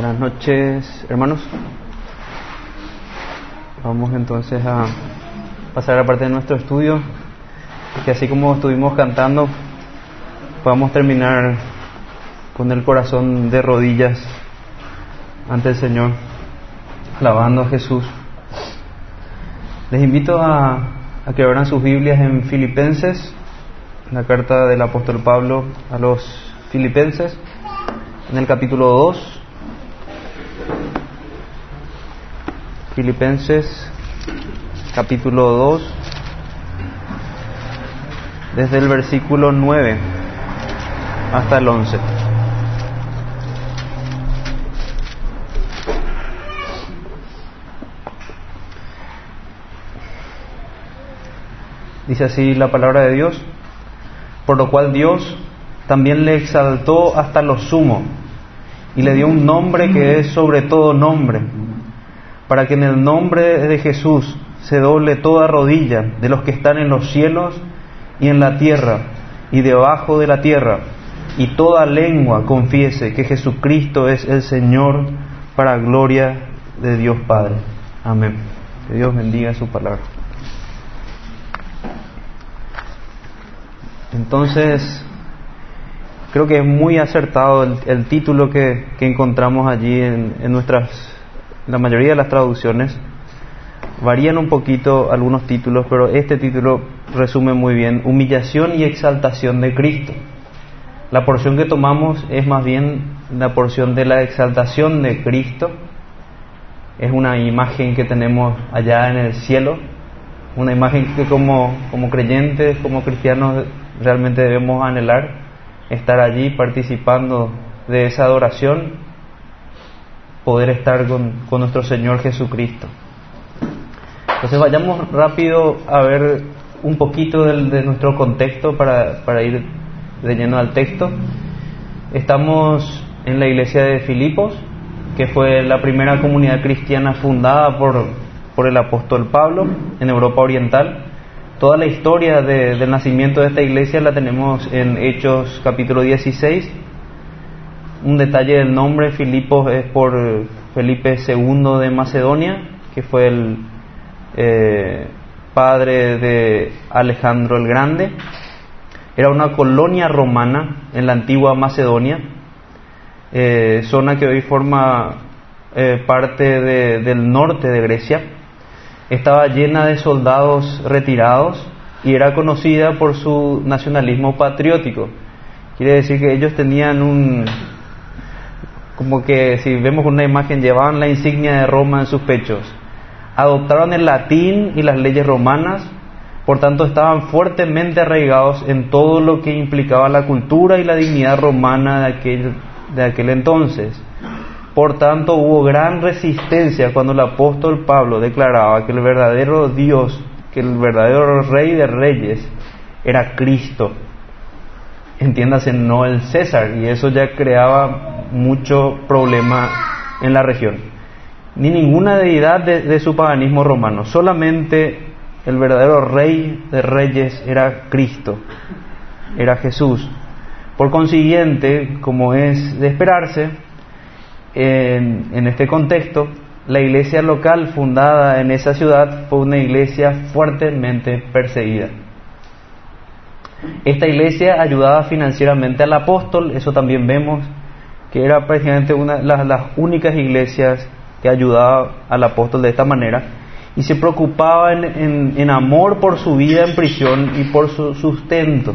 Buenas noches, hermanos. Vamos entonces a pasar a parte de nuestro estudio, que así como estuvimos cantando, podamos terminar con el corazón de rodillas ante el Señor, alabando a Jesús. Les invito a, a que abran sus Biblias en Filipenses, la carta del apóstol Pablo a los Filipenses, en el capítulo 2. Filipenses capítulo 2, desde el versículo 9 hasta el 11. Dice así la palabra de Dios, por lo cual Dios también le exaltó hasta lo sumo y le dio un nombre que es sobre todo nombre, para que en el nombre de Jesús se doble toda rodilla de los que están en los cielos y en la tierra y debajo de la tierra, y toda lengua confiese que Jesucristo es el Señor para gloria de Dios Padre. Amén. Que Dios bendiga su palabra. Entonces, creo que es muy acertado el, título que, que, encontramos allí en, en, nuestras, la mayoría de las traducciones. Varían un poquito algunos títulos, pero este título resume muy bien humillación y exaltación de Cristo. La porción que tomamos es más bien la porción de la exaltación de Cristo. Es una imagen que tenemos allá en el cielo, una imagen que como, como creyentes, como cristianos, realmente debemos anhelar, estar allí participando de esa adoración, poder estar con, con nuestro Señor Jesucristo. Entonces vayamos rápido a ver un poquito del, de nuestro contexto para, para ir de lleno al texto. Estamos en la iglesia de Filipos, que fue la primera comunidad cristiana fundada por, por el apóstol Pablo en Europa Oriental. Toda la historia de, del nacimiento de esta iglesia la tenemos en Hechos capítulo 16. Un detalle del nombre, Filipos es por Felipe II de Macedonia, que fue el eh, padre de Alejandro el Grande. Era una colonia romana en la antigua Macedonia, eh, zona que hoy forma eh, parte de, del norte de Grecia. Estaba llena de soldados retirados y era conocida por su nacionalismo patriótico. Quiere decir que ellos tenían un, como que si vemos una imagen, llevaban la insignia de Roma en sus pechos. Adoptaron el latín y las leyes romanas, por tanto estaban fuertemente arraigados en todo lo que implicaba la cultura y la dignidad romana de aquel, de aquel entonces. Por tanto, hubo gran resistencia cuando el apóstol Pablo declaraba que el verdadero Dios, que el verdadero Rey de Reyes era Cristo. Entiéndase, no el César, y eso ya creaba mucho problema en la región. Ni ninguna deidad de, su paganismo romano, solamente el verdadero Rey de Reyes era Cristo, era Jesús. Por consiguiente, como es de esperarse, en, este contexto, la iglesia local fundada en esa ciudad fue una iglesia fuertemente perseguida. Esta iglesia ayudaba financieramente al apóstol, eso también vemos que era prácticamente una de las, únicas iglesias que ayudaba al apóstol de esta manera y se preocupaba en amor por su vida en prisión y por su sustento.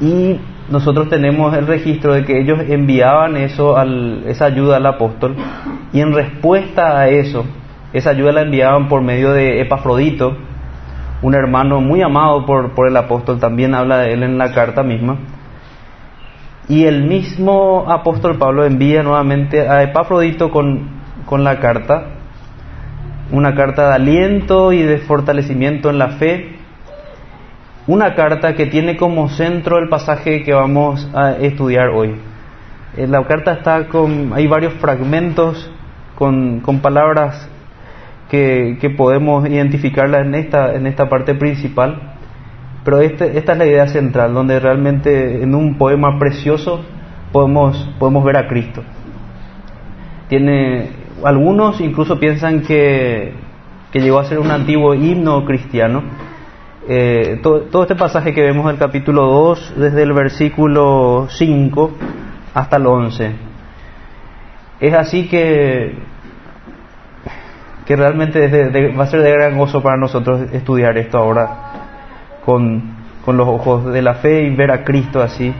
Y nosotros tenemos el registro de que ellos enviaban eso al, esa ayuda al apóstol y en respuesta a eso, esa ayuda la enviaban por medio de Epafrodito, un hermano muy amado por, por el apóstol, también habla de él en la carta misma. Y el mismo apóstol Pablo envía nuevamente a Epafrodito con, con la carta, una carta de aliento y de fortalecimiento en la fe, una carta que tiene como centro el pasaje que vamos a estudiar hoy. En la carta está con, hay varios fragmentos con, con palabras que, podemos identificarla en esta, en esta parte principal, pero este, esta es la idea central, donde realmente en un poema precioso podemos, podemos ver a Cristo. tiene, algunos incluso piensan que, que llegó a ser un antiguo himno cristiano. Eh, todo, todo, este pasaje que vemos del capítulo 2, desde el versículo 5 hasta el 11. Es así que, que realmente va a ser de gran gozo para nosotros estudiar esto ahora con, con los ojos de la fe y ver a Cristo así.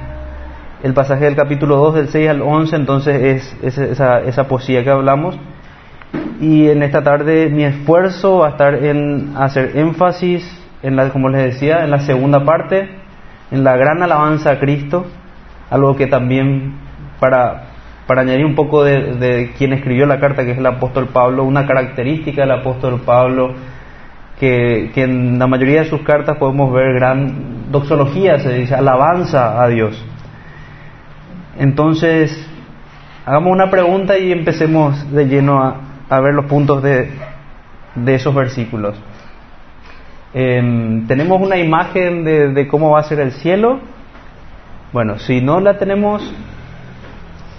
El pasaje del capítulo 2, del 6 al 11, entonces es, esa, esa poesía que hablamos. Y en esta tarde mi esfuerzo va a estar en hacer énfasis, en la, como les decía, en la segunda parte, en la gran alabanza a Cristo, algo que también para, para añadir un poco de, de quien escribió la carta, que es el apóstol Pablo, una característica del apóstol Pablo, que, en la mayoría de sus cartas podemos ver gran doxología, se dice, alabanza a Dios. Entonces, hagamos una pregunta y empecemos de lleno a, a ver los puntos de, esos versículos. Eh, ¿Tenemos una imagen de, cómo va a ser el cielo? Bueno, si no la tenemos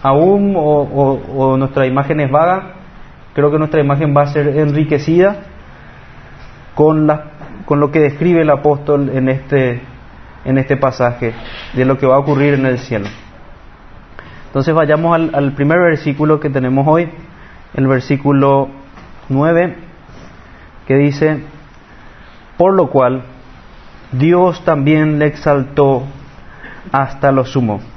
aún o, nuestra imagen es vaga, creo que nuestra imagen va a ser enriquecida con, con lo que describe el apóstol en este, en este pasaje de lo que va a ocurrir en el cielo. Entonces vayamos al, al primer versículo que tenemos hoy, el versículo 9, que dice, por lo cual Dios también le exaltó hasta lo sumo.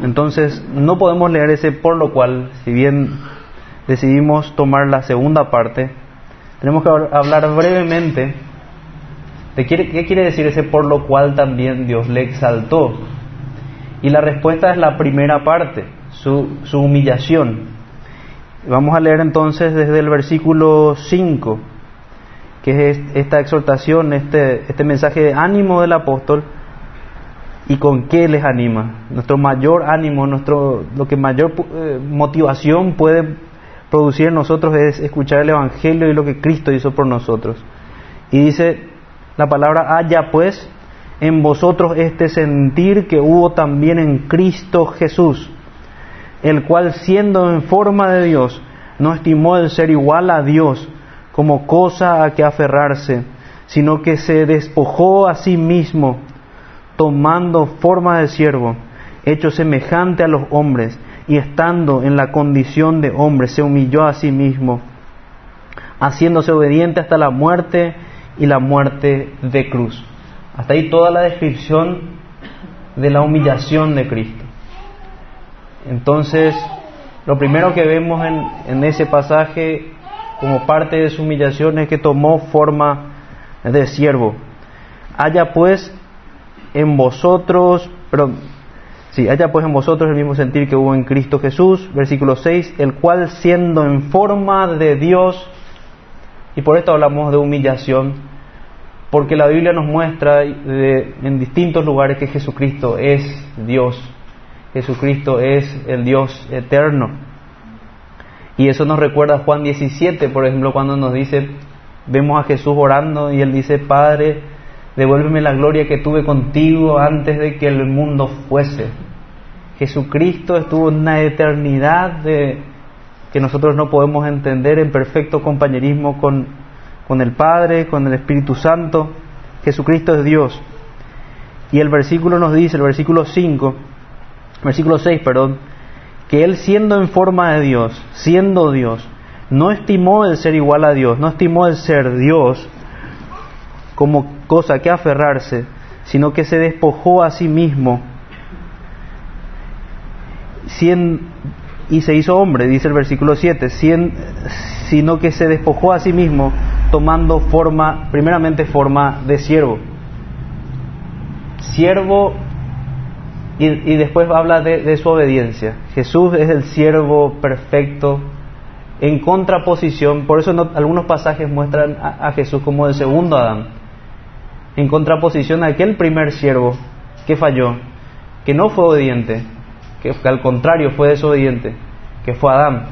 Entonces no podemos leer ese por lo cual, si bien decidimos tomar la segunda parte, tenemos que hablar brevemente de qué, quiere decir ese por lo cual también Dios le exaltó. Y la respuesta es la primera parte, su, su humillación. Vamos a leer entonces desde el versículo 5, que es esta exhortación, este, este mensaje de ánimo del apóstol, y con qué les anima. Nuestro mayor ánimo, nuestro, lo que mayor eh, motivación puede producir en nosotros es escuchar el Evangelio y lo que Cristo hizo por nosotros. Y dice la palabra, haya pues en vosotros este sentir que hubo también en Cristo Jesús, el cual siendo en forma de Dios, no estimó el ser igual a Dios como cosa a que aferrarse, sino que se despojó a sí mismo, tomando forma de siervo, hecho semejante a los hombres, y estando en la condición de hombre, se humilló a sí mismo, haciéndose obediente hasta la muerte y la muerte de cruz. Hasta ahí toda la descripción de la humillación de Cristo. Entonces, lo primero que vemos en, ese pasaje como parte de su humillación es que tomó forma de siervo. Haya pues en vosotros, pero sí, haya pues en vosotros el mismo sentir que hubo en Cristo Jesús, versículo 6, el cual siendo en forma de Dios, y por esto hablamos de humillación, porque la Biblia nos muestra en distintos lugares que Jesucristo es Dios, Jesucristo es el Dios eterno. Y eso nos recuerda a Juan 17, por ejemplo, cuando nos dice, vemos a Jesús orando y él dice, Padre, devuélveme la gloria que tuve contigo antes de que el mundo fuese. Jesucristo estuvo en una eternidad de, que nosotros no podemos entender en perfecto compañerismo con con el Padre, con el Espíritu Santo. Jesucristo es Dios. Y el versículo nos dice, el versículo 5, versículo 6, perdón, que Él siendo en forma de Dios, siendo Dios, no estimó el ser igual a Dios, no estimó el ser Dios como cosa que aferrarse, sino que se despojó a sí mismo y se hizo hombre, dice el versículo 7, sino que se despojó a sí mismo tomando forma, primeramente forma de siervo. Siervo y, después habla de, su obediencia. Jesús es el siervo perfecto en contraposición, por eso no, algunos pasajes muestran a, a, Jesús como el segundo Adán, en contraposición a aquel primer siervo que falló, que no fue obediente, que, al contrario fue desobediente, que fue Adán.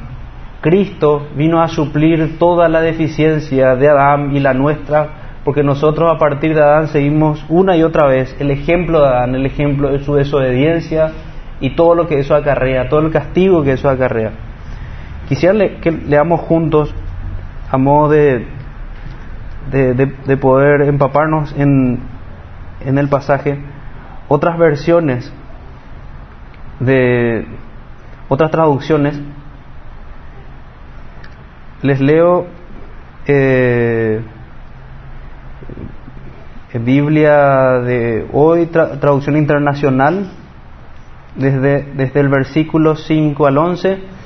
Cristo vino a suplir toda la deficiencia de Adán y la nuestra, porque nosotros a partir de Adán seguimos una y otra vez el ejemplo de Adán, el ejemplo de su desobediencia y todo lo que eso acarrea, todo el castigo que eso acarrea. Quisiera que leamos juntos a modo de, de, poder empaparnos en, en el pasaje otras versiones de otras traducciones. Les leo eh, Biblia de hoy, traducción internacional, desde, desde el versículo 5 al 11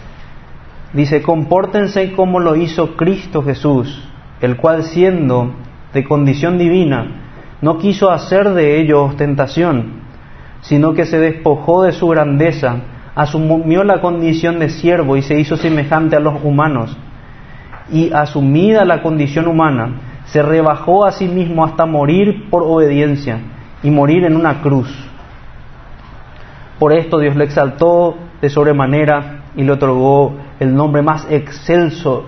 Dice, compórtense como lo hizo Cristo Jesús, el cual siendo de condición divina, no quiso hacer de ello ostentación, sino que se despojó de su grandeza, asumió la condición de siervo y se hizo semejante a los humanos. Y asumida la condición humana, se rebajó a sí mismo hasta morir por obediencia y morir en una cruz. Por esto Dios le exaltó de sobremanera y le otorgó el nombre más excelso,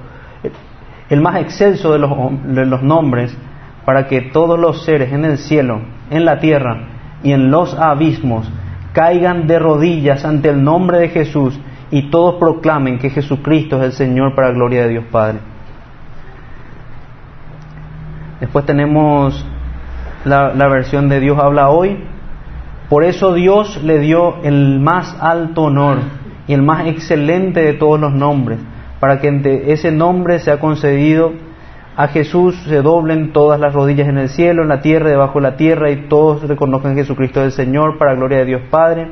el más excelso de los, de los nombres, para que todos los seres en el cielo, en la tierra y en los abismos caigan de rodillas ante el nombre de Jesús y todos proclamen que Jesucristo es el Señor para gloria de Dios Padre. Después tenemos la, la, versión de Dios habla hoy. Por eso Dios le dio el más alto honor y el más excelente de todos los nombres, para que entre ese nombre sea concedido a Jesús se doblen todas las rodillas en el cielo, en la tierra, debajo de la tierra, y todos reconozcan que Jesucristo es el Señor, para gloria de Dios Padre.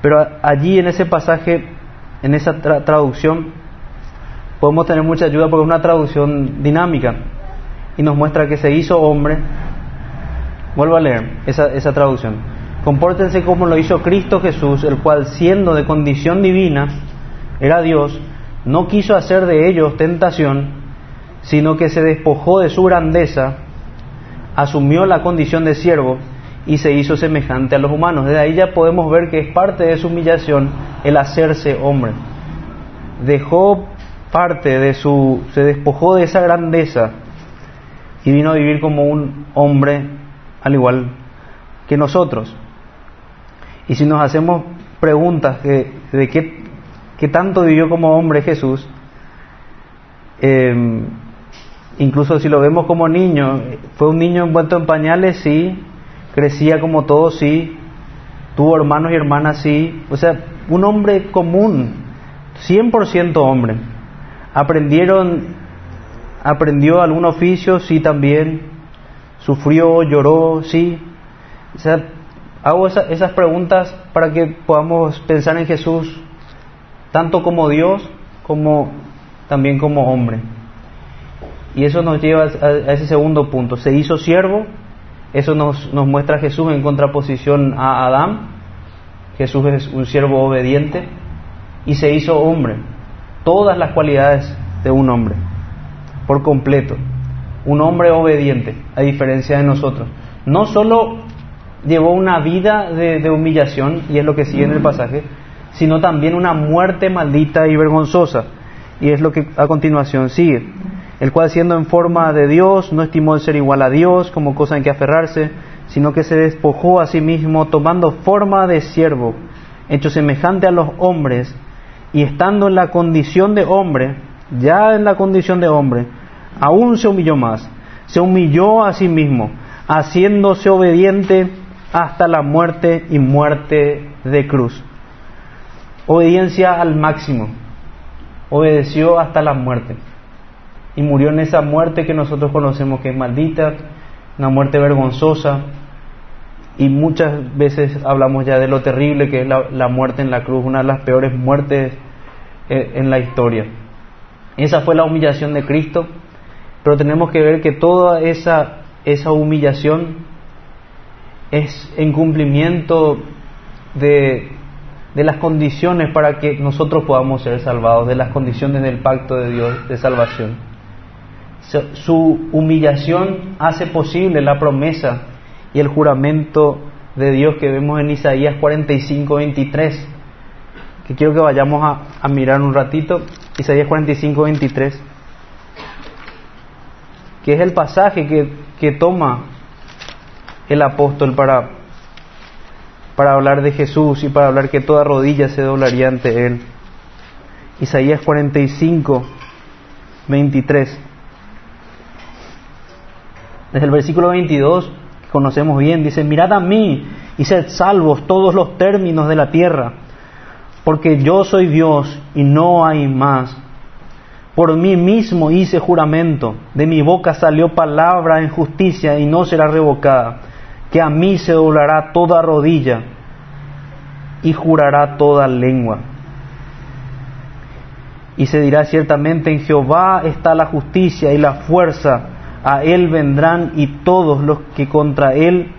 Pero allí en ese pasaje, en esa traducción, podemos tener mucha ayuda porque es una traducción dinámica y nos muestra que se hizo hombre. Vuelvo a leer esa traducción. Compórtense como lo hizo Cristo Jesús, el cual siendo de condición divina, era Dios, no quiso hacer de ellos tentación, sino que se despojó de su grandeza, asumió la condición de siervo y se hizo semejante a los humanos. Desde ahí ya podemos ver que es parte de su humillación el hacerse hombre. Dejó parte de su, se despojó de esa grandeza y vino a vivir como un hombre al igual que nosotros. Y si nos hacemos preguntas de, de qué, tanto vivió como hombre Jesús, em, incluso si lo vemos como niño, fue un niño envuelto en pañales, sí, crecía como todos, sí, tuvo hermanos y hermanas, sí, o sea, un hombre común, 100% hombre. Aprendieron, aprendió algún oficio, sí también, sufrió, lloró, sí, o sea, Hago esas preguntas para que podamos pensar en Jesús tanto como Dios como también como hombre. Y eso nos lleva a, ese segundo punto. Se hizo siervo, eso nos, nos muestra a Jesús en contraposición a Adán. Jesús es un siervo obediente y se hizo hombre. Todas las cualidades de un hombre, por completo. Un hombre obediente, a diferencia de nosotros. No solo llevó una vida de, humillación, y es lo que sigue en el pasaje, sino también una muerte maldita y vergonzosa. Y es lo que a continuación sigue. El cual siendo en forma de Dios, no estimó el ser igual a Dios como cosa en que aferrarse, sino que se despojó a sí mismo tomando forma de siervo, hecho semejante a los hombres, y estando en la condición de hombre, ya en la condición de hombre, aún se humilló más, se humilló a sí mismo, haciéndose obediente hasta la muerte y muerte de cruz. Obediencia al máximo. Obedeció hasta la muerte. Y murió en esa muerte que nosotros conocemos que es maldita, una muerte vergonzosa. Y muchas veces hablamos ya de lo terrible que es la, muerte en la cruz, una de las peores muertes eh, en la historia. Esa fue la humillación de Cristo, pero tenemos que ver que toda esa, esa humillación es en cumplimiento de, de las condiciones para que nosotros podamos ser salvados, de las condiciones del pacto de Dios de salvación. Su humillación hace posible la promesa y el juramento de Dios que vemos en Isaías 45, 23, que quiero que vayamos a, a mirar un ratito, Isaías 45, 23, que es el pasaje que, que toma el apóstol para, para hablar de Jesús y para hablar que toda rodilla se doblaría ante Él. Isaías 45, 23. Desde el versículo 22, que conocemos bien, dice, mirad a mí y sed salvos todos los términos de la tierra, porque yo soy Dios y no hay más. Por mí mismo hice juramento, de mi boca salió palabra en justicia y no será revocada, que a mí se doblará toda rodilla y jurará toda lengua. Y se dirá ciertamente, en Jehová está la justicia y la fuerza, a él vendrán y todos los que contra él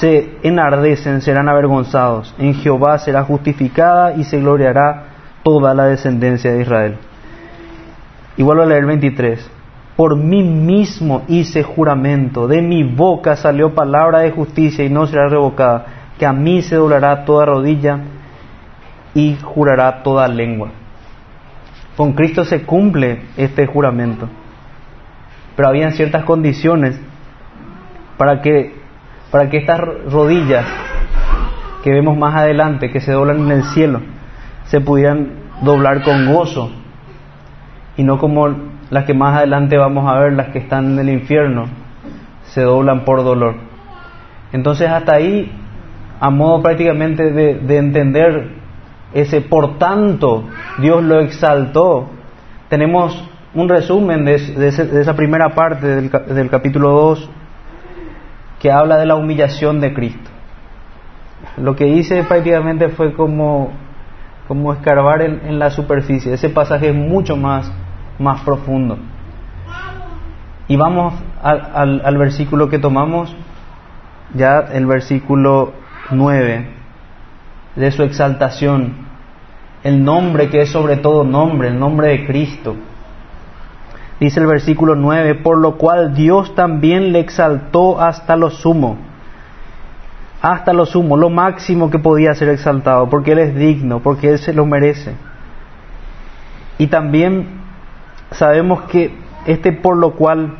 se enardecen serán avergonzados. En Jehová será justificada y se gloriará toda la descendencia de Israel. Y vuelvo a leer 23. Por mí mismo hice juramento, de mi boca salió palabra de justicia y no será revocada, que a mí se doblará toda rodilla y jurará toda lengua. Con Cristo se cumple este juramento. Pero habían ciertas condiciones para que, para que estas rodillas que vemos más adelante, que se doblan en el cielo, se pudieran doblar con gozo y no como las que más adelante vamos a ver, las que están en el infierno, se doblan por dolor. Entonces hasta ahí, a modo prácticamente de, entender ese por tanto Dios lo exaltó, tenemos un resumen de, esa primera parte del, del, capítulo 2 que habla de la humillación de Cristo. Lo que hice prácticamente fue como, como escarbar en la superficie. Ese pasaje es mucho más más profundo. Y vamos al, al, versículo que tomamos, ya el versículo 9, de su exaltación, el nombre que es sobre todo nombre, el nombre de Cristo. Dice el versículo 9, por lo cual Dios también le exaltó hasta lo sumo, hasta lo sumo, lo máximo que podía ser exaltado, porque Él es digno, porque Él se lo merece. Y también sabemos que este por lo cual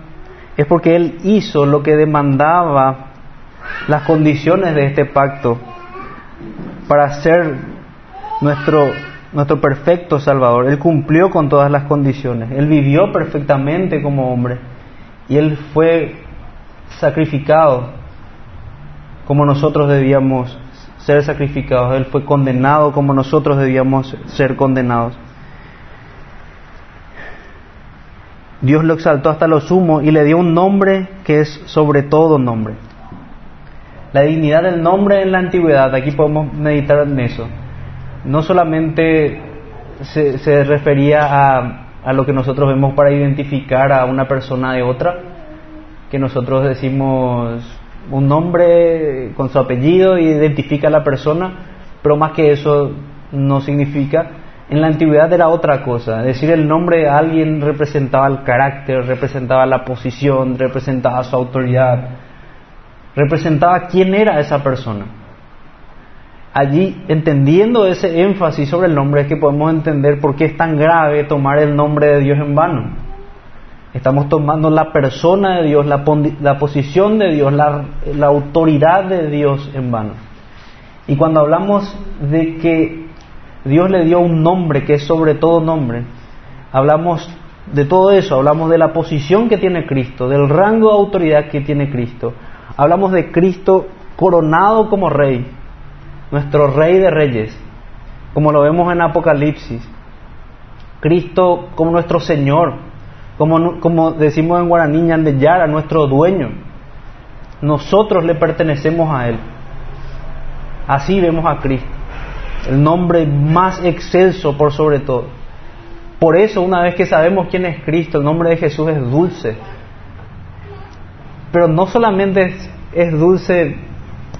es porque Él hizo lo que demandaba las condiciones de este pacto para ser nuestro, nuestro perfecto Salvador. Él cumplió con todas las condiciones. Él vivió perfectamente como hombre y Él fue sacrificado como nosotros debíamos ser sacrificados. Él fue condenado como nosotros debíamos ser condenados. Dios lo exaltó hasta lo sumo y le dio un nombre que es sobre todo nombre. La dignidad del nombre en la antigüedad, aquí podemos meditar en eso. No solamente se, refería a, a lo que nosotros vemos para identificar a una persona de otra, que nosotros decimos un nombre con su apellido y identifica a la persona, pero más que eso no significa en la antigüedad era otra cosa. Decir el nombre de alguien representaba el carácter, representaba la posición, representaba su autoridad, representaba quién era esa persona. Allí, entendiendo ese énfasis sobre el nombre, es que podemos entender por qué es tan grave tomar el nombre de Dios en vano. Estamos tomando la persona de Dios, la, posición de Dios, la, la autoridad de Dios en vano. Y cuando hablamos de que Dios le dio un nombre que es sobre todo nombre. Hablamos de todo eso, hablamos de la posición que tiene Cristo, del rango de autoridad que tiene Cristo. Hablamos de Cristo coronado como rey, nuestro rey de reyes, como lo vemos en Apocalipsis. Cristo como nuestro Señor, como, como decimos en guaraní, Yara, nuestro dueño. Nosotros le pertenecemos a Él. Así vemos a Cristo el nombre más excelso por sobre todo. Por eso, una vez que sabemos quién es Cristo, el nombre de Jesús es dulce. Pero no solamente es, dulce,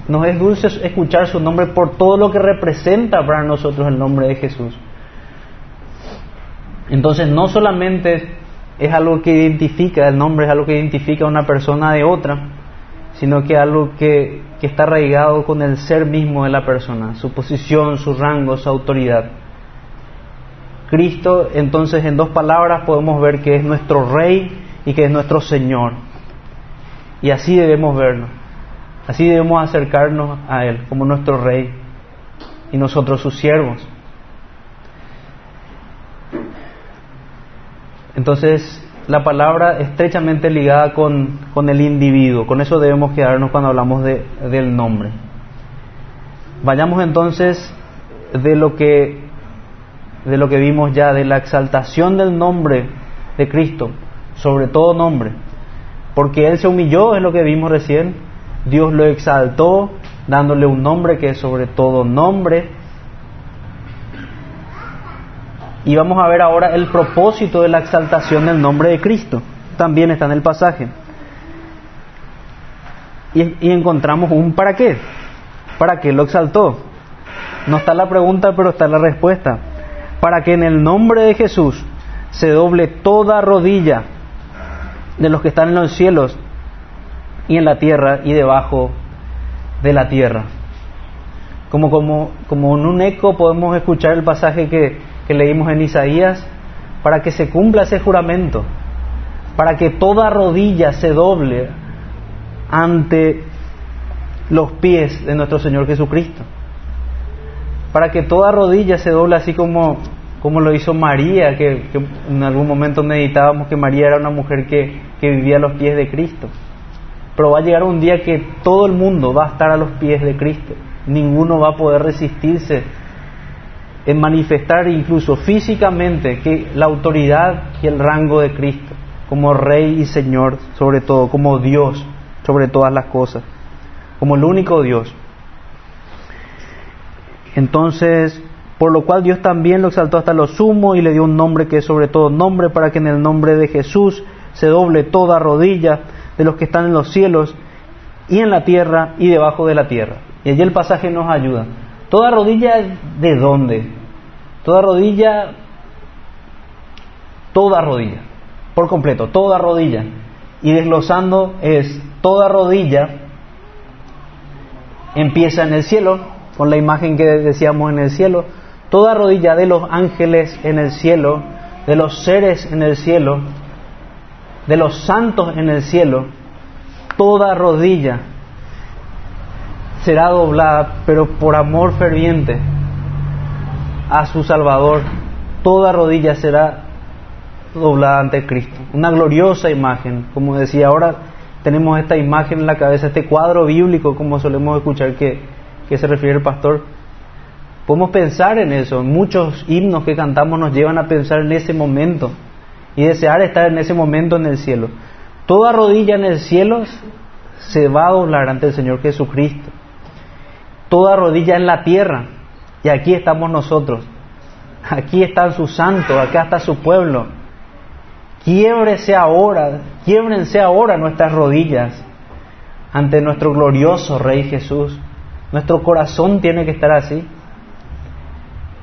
no es dulce escuchar su nombre por todo lo que representa para nosotros el nombre de Jesús. Entonces, no solamente es algo que identifica, el nombre es algo que identifica a una persona de otra, sino que algo que, que está arraigado con el ser mismo de la persona, su posición, su rango, su autoridad. Cristo, entonces, en dos palabras podemos ver que es nuestro Rey y que es nuestro Señor. Y así debemos verlo. Así debemos acercarnos a Él como nuestro Rey y nosotros sus siervos. Entonces, la palabra estrechamente ligada con, con, el individuo, con eso debemos quedarnos cuando hablamos de, del nombre. Vayamos entonces de lo que de lo que vimos ya, de la exaltación del nombre de Cristo, sobre todo nombre, porque Él se humilló, es lo que vimos recién, Dios lo exaltó, dándole un nombre que es sobre todo nombre. Y vamos a ver ahora el propósito de la exaltación del nombre de Cristo. También está en el pasaje. Y, encontramos un para qué. ¿Para qué lo exaltó? No está la pregunta, pero está la respuesta. Para que en el nombre de Jesús se doble toda rodilla de los que están en los cielos y en la tierra y debajo de la tierra. Como, como, como en un eco podemos escuchar el pasaje que, que leímos en Isaías, para que se cumpla ese juramento, para que toda rodilla se doble ante los pies de nuestro Señor Jesucristo, para que toda rodilla se doble así como, como lo hizo María, que, en algún momento meditábamos que María era una mujer que, que vivía a los pies de Cristo. Pero va a llegar un día que todo el mundo va a estar a los pies de Cristo. Ninguno va a poder resistirse en manifestar incluso físicamente que la autoridad y el rango de Cristo como Rey y Señor sobre todo, como Dios sobre todas las cosas, como el único Dios. Entonces, por lo cual Dios también lo exaltó hasta lo sumo y le dio un nombre que es sobre todo nombre para que en el nombre de Jesús se doble toda rodilla de los que están en los cielos y en la tierra y debajo de la tierra. Y allí el pasaje nos ayuda. Toda rodilla de dónde? Toda rodilla, toda rodilla, por completo, toda rodilla. Y desglosando es toda rodilla empieza en el cielo, con la imagen que decíamos en el cielo, toda rodilla de los ángeles en el cielo, de los seres en el cielo, de los santos en el cielo, toda rodilla será doblada, pero por amor ferviente a su Salvador, toda rodilla será doblada ante Cristo. Una gloriosa imagen, como decía ahora, tenemos esta imagen en la cabeza, este cuadro bíblico, como solemos escuchar que, que se refiere el pastor. Podemos pensar en eso, muchos himnos que cantamos nos llevan a pensar en ese momento y desear estar en ese momento en el cielo. Toda rodilla en el cielo se va a doblar ante el Señor Jesucristo. Toda rodilla en la tierra. Y aquí estamos nosotros. Aquí están sus santos, acá está su pueblo. Quiebrese ahora, quiebrense ahora nuestras rodillas ante nuestro glorioso Rey Jesús. Nuestro corazón tiene que estar así.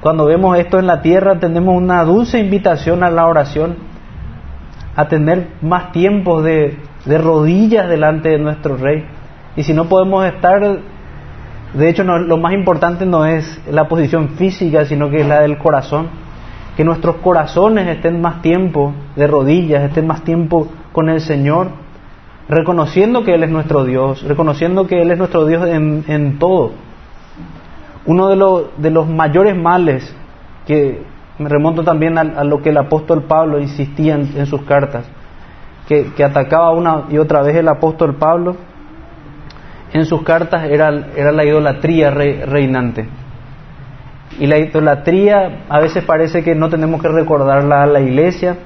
Cuando vemos esto en la tierra tenemos una dulce invitación a la oración a tener más tiempo de, de rodillas delante de nuestro Rey. Y si no podemos estar, de hecho lo más importante no es la posición física, sino que es la del corazón. Que nuestros corazones estén más tiempo de rodillas, estén más tiempo con el Señor, reconociendo que Él es nuestro Dios, reconociendo que Él es nuestro Dios en, todo. Uno de, de los mayores males que, me remonto también a, lo que el apóstol Pablo insistía en, sus cartas, que, atacaba una y otra vez el apóstol Pablo en sus cartas era, era la idolatría reinante. Y la idolatría a veces parece que no tenemos que recordarla a la iglesia,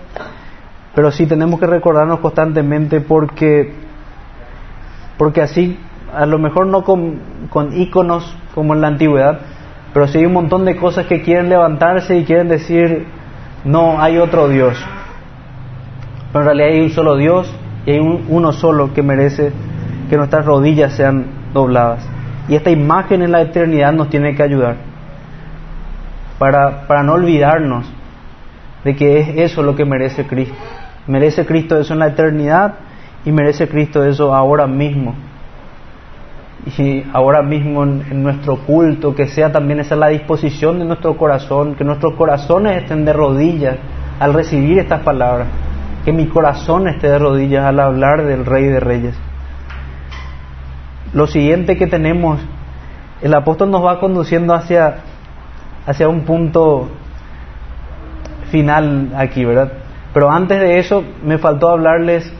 pero sí tenemos que recordarnos constantemente porque, porque así, a lo mejor no con, con íconos como en la antigüedad, pero si hay un montón de cosas que quieren levantarse y quieren decir, no, hay otro Dios. Pero en realidad hay un solo Dios y hay uno solo que merece que nuestras rodillas sean dobladas. Y esta imagen en la eternidad nos tiene que ayudar para, para no olvidarnos de que es eso lo que merece Cristo. Merece Cristo eso en la eternidad y merece Cristo eso ahora mismo y ahora mismo en, nuestro culto, que sea también esa la disposición de nuestro corazón, que nuestros corazones estén de rodillas al recibir estas palabras, que mi corazón esté de rodillas al hablar del Rey de Reyes. Lo siguiente que tenemos el apóstol nos va conduciendo hacia, hacia un punto final aquí, ¿verdad? Pero antes de eso me faltó hablarles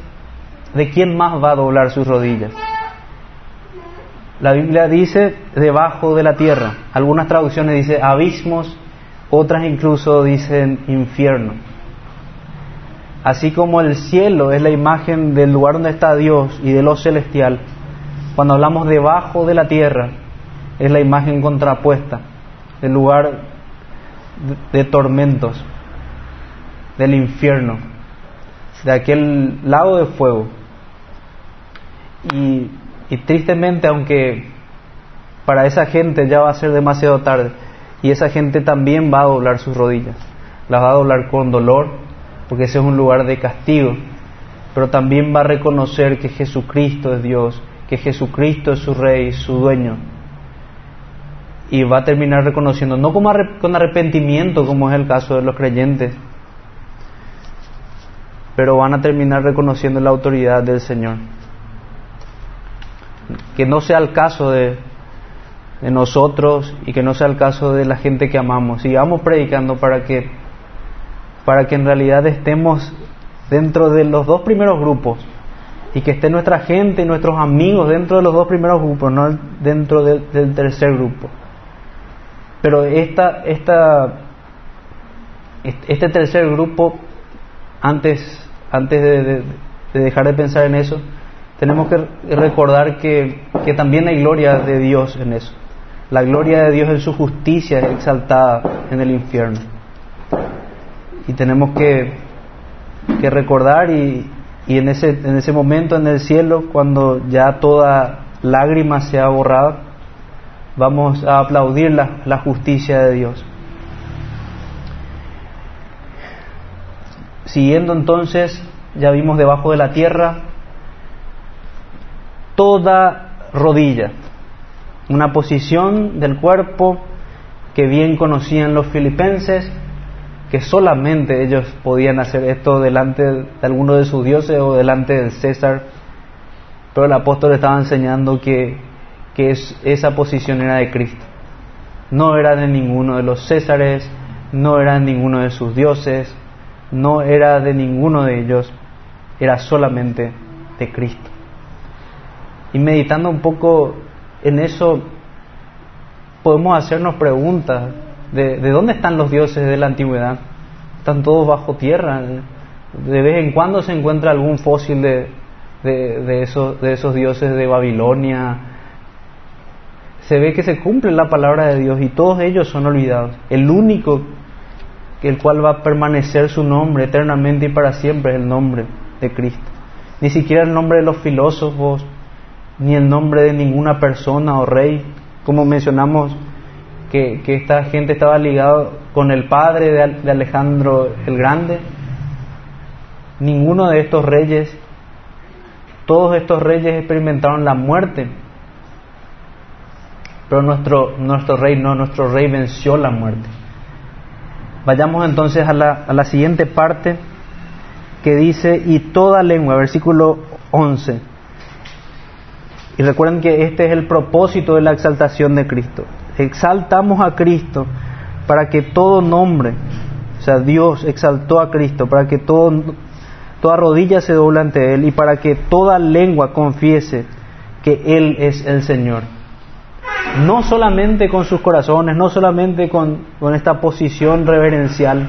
de quién más va a doblar sus rodillas. La Biblia dice debajo de la tierra. Algunas traducciones dicen abismos, otras incluso dicen infierno. Así como el cielo es la imagen del lugar donde está Dios y de lo celestial, cuando hablamos debajo de la tierra es la imagen contrapuesta del lugar de, tormentos, del infierno, de aquel lago de fuego. Y y tristemente, aunque para esa gente ya va a ser demasiado tarde, y esa gente también va a doblar sus rodillas, las va a doblar con dolor, porque ese es un lugar de castigo, pero también va a reconocer que Jesucristo es Dios, que Jesucristo es su Rey, su dueño, y va a terminar reconociendo, no como con arrepentimiento, como es el caso de los creyentes, pero van a terminar reconociendo la autoridad del Señor. Que no sea el caso de, nosotros y que no sea el caso de la gente que amamos. Sigamos predicando para que, para que en realidad estemos dentro de los dos primeros grupos y que esté nuestra gente y nuestros amigos dentro de los dos primeros grupos, no dentro del tercer grupo. Pero esta, esta, este tercer grupo, antes, antes de dejar de pensar en eso, tenemos que recordar que, también hay gloria de Dios en eso. La gloria de Dios en su justicia exaltada en el infierno. Y tenemos que, que recordar y, y, en, ese, en ese momento en el cielo, cuando ya toda lágrima se ha borrado, vamos a aplaudir la, la justicia de Dios. Siguiendo entonces, ya vimos debajo de la tierra toda rodilla, una posición del cuerpo que bien conocían los filipenses, que solamente ellos podían hacer esto delante de alguno de sus dioses o delante del César, pero el apóstol estaba enseñando que, que esa posición era de Cristo, no era de ninguno de los Césares, no era de ninguno de sus dioses, no era de ninguno de ellos, era solamente de Cristo. Y meditando un poco en eso, podemos hacernos preguntas de, de dónde están los dioses de la antigüedad. Están todos bajo tierra. De vez en cuando se encuentra algún fósil de, de, esos, de esos dioses de Babilonia. Se ve que se cumple la palabra de Dios y todos ellos son olvidados. El único el cual va a permanecer su nombre eternamente y para siempre es el nombre de Cristo. Ni siquiera el nombre de los filósofos, ni el nombre de ninguna persona o rey, como mencionamos que, esta gente estaba ligado con el padre de, Alejandro el Grande. Ninguno de estos reyes, todos estos reyes experimentaron la muerte, pero nuestro, nuestro rey no, nuestro rey venció la muerte. Vayamos entonces a la, a la siguiente parte que dice, y toda lengua, versículo 11 y recuerden que este es el propósito de la exaltación de Cristo. Exaltamos a Cristo para que todo nombre, o sea, Dios exaltó a Cristo para que todo, toda rodilla se doble ante Él y para que toda lengua confiese que Él es el Señor. No solamente con sus corazones, no solamente con, con esta posición reverencial,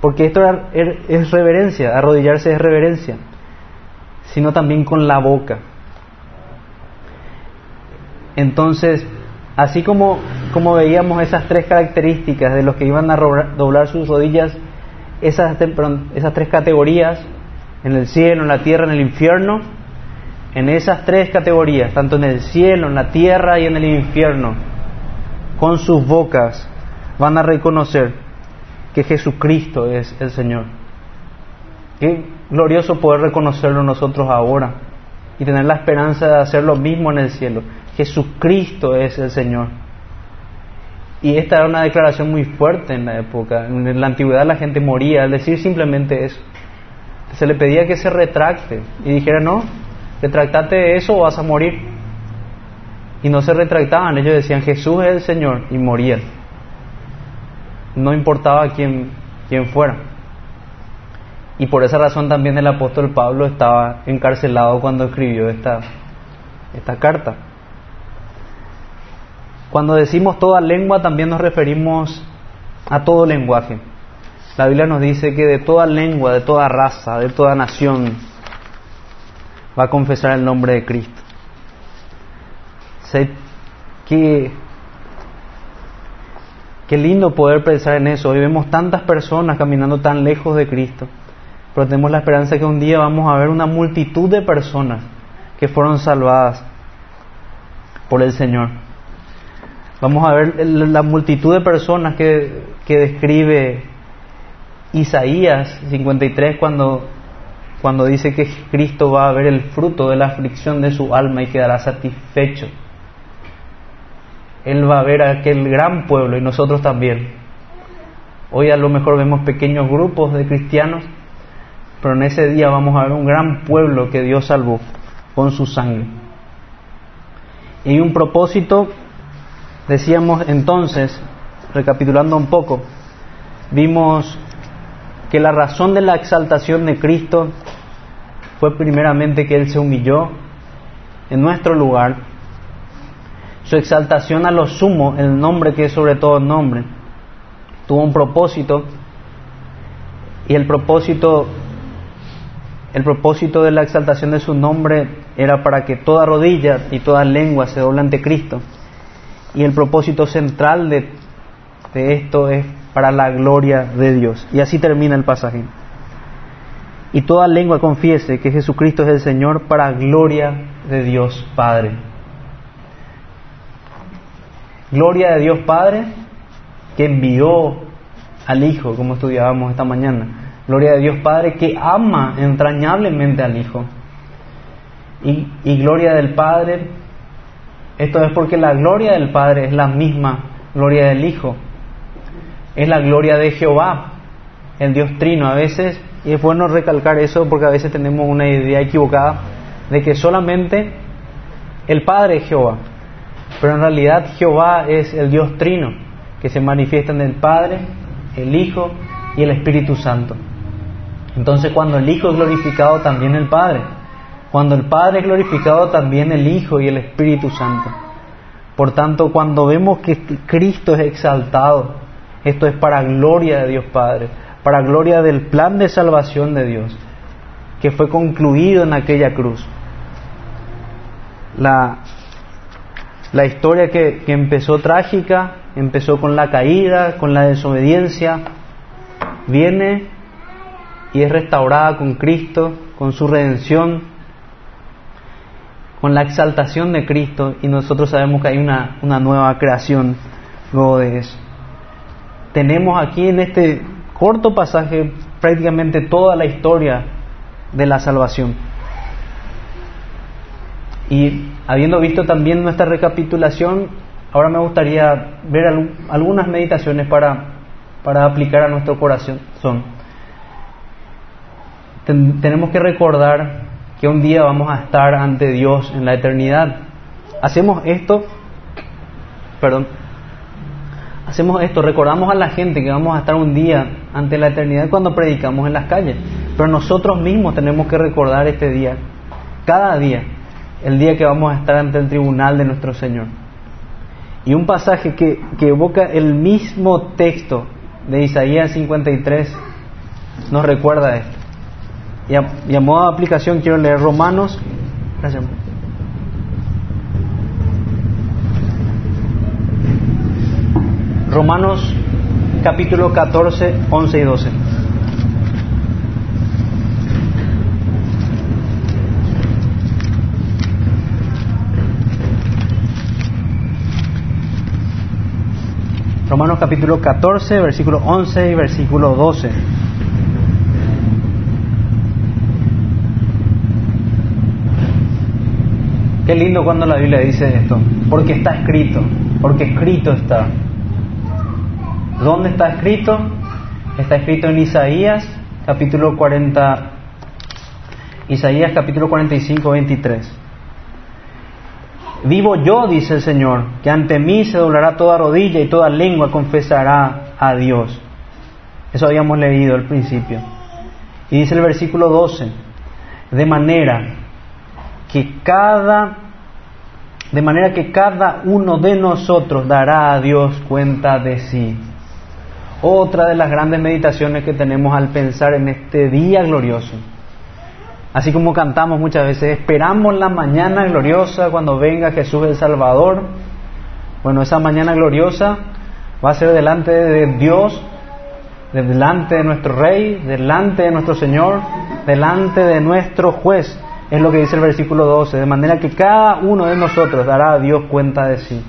porque esto es reverencia, arrodillarse es reverencia, sino también con la boca. Entonces, así como, como veíamos esas tres características de los que iban a doblar sus rodillas, esas, esas tres categorías, en el cielo, en la tierra, en el infierno, en esas tres categorías, tanto en el cielo, en la tierra y en el infierno, con sus bocas van a reconocer que Jesucristo es el Señor. Qué glorioso poder reconocerlo nosotros ahora y tener la esperanza de hacer lo mismo en el cielo. Jesucristo es el Señor. Y esta era una declaración muy fuerte en la época. En la antigüedad la gente moría al decir simplemente eso. Se le pedía que se retracte y dijera, no, retractate de eso o vas a morir. Y no se retractaban, ellos decían Jesús es el Señor y morían. No importaba quién, quién fuera. Y por esa razón también el apóstol Pablo estaba encarcelado cuando escribió esta, esta carta. Cuando decimos toda lengua también nos referimos a todo lenguaje. La Biblia nos dice que de toda lengua, de toda raza, de toda nación va a confesar el nombre de Cristo. Sé que qué lindo poder pensar en eso. Hoy vemos tantas personas caminando tan lejos de Cristo, pero tenemos la esperanza que un día vamos a ver una multitud de personas que fueron salvadas por el Señor. Vamos a ver la multitud de personas que, que describe Isaías 53 cuando, cuando dice que Cristo va a ver el fruto de la aflicción de su alma y quedará satisfecho. Él va a ver a aquel gran pueblo y nosotros también. Hoy a lo mejor vemos pequeños grupos de cristianos, pero en ese día vamos a ver un gran pueblo que Dios salvó con su sangre. Y un propósito Decíamos entonces, recapitulando un poco, vimos que la razón de la exaltación de Cristo fue primeramente que Él se humilló en nuestro lugar. Su exaltación a lo sumo, el nombre que es sobre todo nombre, tuvo un propósito y el propósito el propósito de la exaltación de su nombre era para que toda rodilla y toda lengua se doble ante Cristo. Y el propósito central de, esto es para la gloria de Dios. Y así termina el pasaje. Y toda lengua confiese que Jesucristo es el Señor para gloria de Dios Padre. Gloria de Dios Padre que envió al Hijo, como estudiábamos esta mañana. Gloria de Dios Padre que ama entrañablemente al Hijo. Y, y gloria del Padre esto es porque la gloria del Padre es la misma gloria del Hijo. Es la gloria de Jehová, el Dios trino. A veces, y es bueno recalcar eso porque a veces tenemos una idea equivocada de que solamente el Padre es Jehová. Pero en realidad Jehová es el Dios trino, que se manifiesta en el Padre, el Hijo y el Espíritu Santo. Entonces cuando el Hijo es glorificado, también el Padre. Cuando el Padre es glorificado, también el Hijo y el Espíritu Santo. Por tanto, cuando vemos que Cristo es exaltado, esto es para gloria de Dios Padre, para gloria del plan de salvación de Dios, que fue concluido en aquella cruz. La, la historia que, que empezó trágica, empezó con la caída, con la desobediencia, viene y es restaurada con Cristo, con su redención, con la exaltación de Cristo y nosotros sabemos que hay una, una nueva creación luego de eso. Tenemos aquí en este corto pasaje prácticamente toda la historia de la salvación. Y habiendo visto también nuestra recapitulación, ahora me gustaría ver algunas meditaciones para, para aplicar a nuestro corazón. Son, tenemos que recordar que un día vamos a estar ante Dios en la eternidad. Hacemos esto, perdón, hacemos esto, recordamos a la gente que vamos a estar un día ante la eternidad cuando predicamos en las calles, pero nosotros mismos tenemos que recordar este día, cada día, el día que vamos a estar ante el tribunal de nuestro Señor. Y un pasaje que, que evoca el mismo texto de Isaías 53 nos recuerda esto. Y a, modo de aplicación quiero leer Romanos. Gracias. Romanos capítulo 14, 11 y 12. Romanos capítulo 14, versículo 11 y versículo 12. Qué lindo cuando la Biblia dice esto, porque está escrito, porque escrito está. ¿Dónde está escrito? Está escrito en Isaías capítulo 40, Isaías capítulo 45, 23. Vivo yo, dice el Señor, que ante mí se doblará toda rodilla y toda lengua confesará a Dios. Eso habíamos leído al principio. Y dice el versículo 12, de manera que cada de manera que cada uno de nosotros dará a Dios cuenta de sí. Otra de las grandes meditaciones que tenemos al pensar en este día glorioso. Así como cantamos muchas veces, esperamos la mañana gloriosa cuando venga Jesús el Salvador. Bueno, esa mañana gloriosa va a ser delante de Dios, delante de nuestro Rey, delante de nuestro Señor, delante de nuestro juez. Es lo que dice el versículo 12, de manera que cada uno de nosotros dará a Dios cuenta de sí.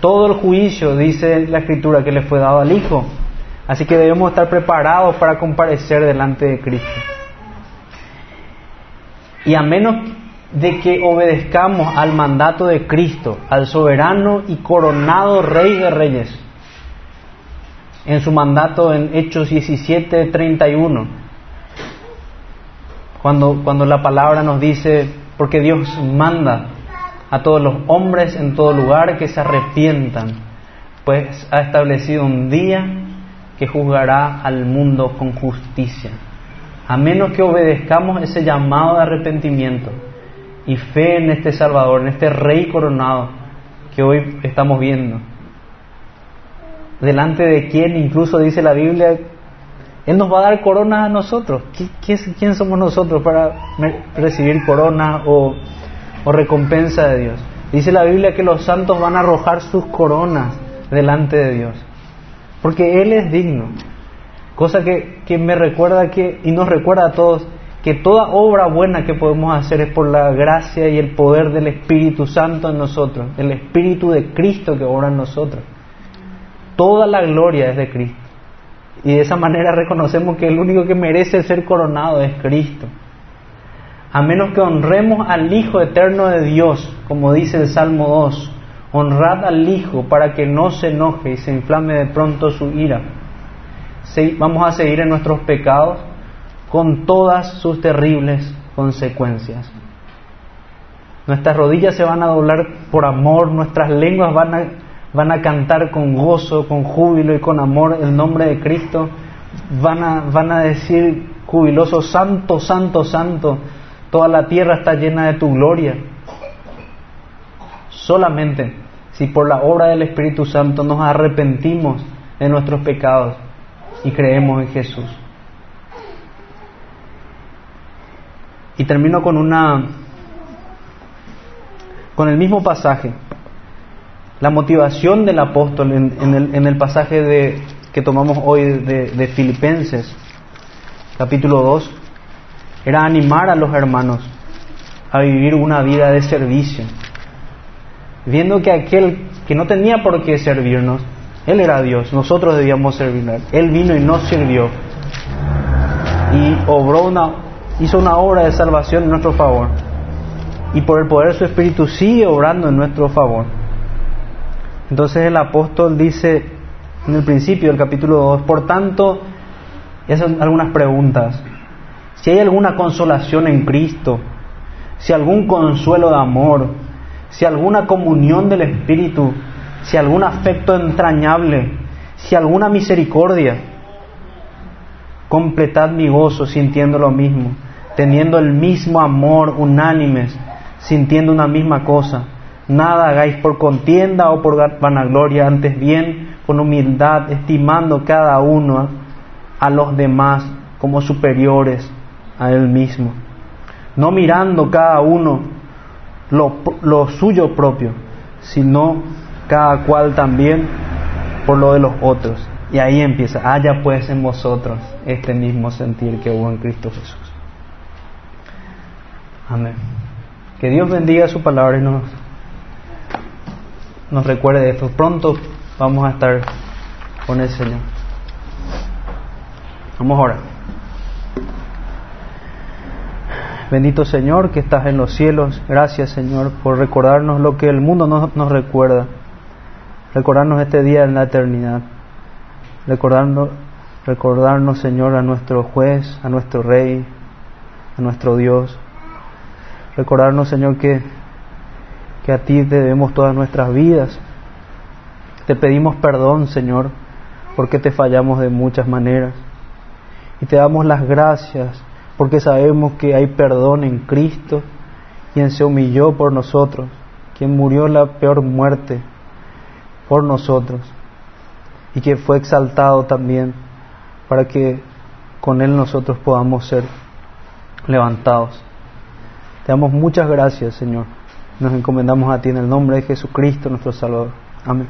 Todo el juicio, dice la Escritura, que le fue dado al Hijo. Así que debemos estar preparados para comparecer delante de Cristo. Y a menos de que obedezcamos al mandato de Cristo, al soberano y coronado Rey de Reyes, en su mandato en Hechos 17, 31, cuando, cuando la palabra nos dice, porque Dios manda a todos los hombres en todo lugar que se arrepientan, pues ha establecido un día que juzgará al mundo con justicia a menos que obedezcamos ese llamado de arrepentimiento y fe en este Salvador, en este Rey coronado que hoy estamos viendo. Delante de quien incluso dice la Biblia, Él nos va a dar corona a nosotros. ¿Quién somos nosotros para recibir corona o, recompensa de Dios? Dice la Biblia que los santos van a arrojar sus coronas delante de Dios, porque Él es digno. Cosa que, que me recuerda que, y nos recuerda a todos, que toda obra buena que podemos hacer es por la gracia y el poder del Espíritu Santo en nosotros, el Espíritu de Cristo que obra en nosotros. Toda la gloria es de Cristo. Y de esa manera reconocemos que el único que merece ser coronado es Cristo. A menos que honremos al Hijo eterno de Dios, como dice el Salmo 2, honrad al Hijo para que no se enoje y se inflame de pronto su ira vamos a seguir en nuestros pecados con todas sus terribles consecuencias. Nuestras rodillas se van a doblar por amor, nuestras lenguas van a, van a cantar con gozo, con júbilo y con amor el nombre de Cristo. Van a, decir jubiloso, santo, santo, santo, toda la tierra está llena de tu gloria. Solamente si por la obra del Espíritu Santo nos arrepentimos de nuestros pecados y creemos en Jesús. Y termino con una con el mismo pasaje. La motivación del apóstol en, el, pasaje que tomamos hoy de, de Filipenses, capítulo 2, era animar a los hermanos a vivir una vida de servicio, viendo que aquel que no tenía por qué servirnos, él era Dios, nosotros debíamos servirle. Él vino y nos sirvió y obró una, hizo una obra de salvación en nuestro favor. Y por el poder de su Espíritu sigue obrando en nuestro favor. Entonces el apóstol dice en el principio del capítulo 2, por tanto, y algunas preguntas. Si hay alguna consolación en Cristo, si algún consuelo de amor, si alguna comunión del Espíritu, si algún afecto entrañable, si alguna misericordia, completad mi gozo sintiendo lo mismo, teniendo el mismo amor unánimes, sintiendo una misma cosa. Nada hagáis por contienda o por vanagloria, antes bien con humildad, estimando cada uno a los demás como superiores a él mismo, no mirando cada uno lo, lo suyo propio, sino cada cual también por lo de los otros. Y ahí empieza, haya pues en vosotros este mismo sentir que hubo en Cristo Jesús. Amén. Que Dios bendiga su palabra y nos, nos recuerde de esto. Pronto vamos a estar con el Señor. Vamos ahora. Bendito Señor que estás en los cielos. Gracias Señor por recordarnos lo que el mundo no nos recuerda recordarnos este día en la eternidad, recordarnos, recordarnos, Señor, a nuestro juez, a nuestro Rey, a nuestro Dios, recordarnos, Señor, que que a ti debemos todas nuestras vidas. Te pedimos perdón, Señor, porque te fallamos de muchas maneras. Y te damos las gracias porque sabemos que hay perdón en Cristo, quien se humilló por nosotros, quien murió la peor muerte por nosotros y que fue exaltado también para que con Él nosotros podamos ser levantados. Te damos muchas gracias, Señor. Nos encomendamos a ti en el nombre de Jesucristo, nuestro Salvador. Amén.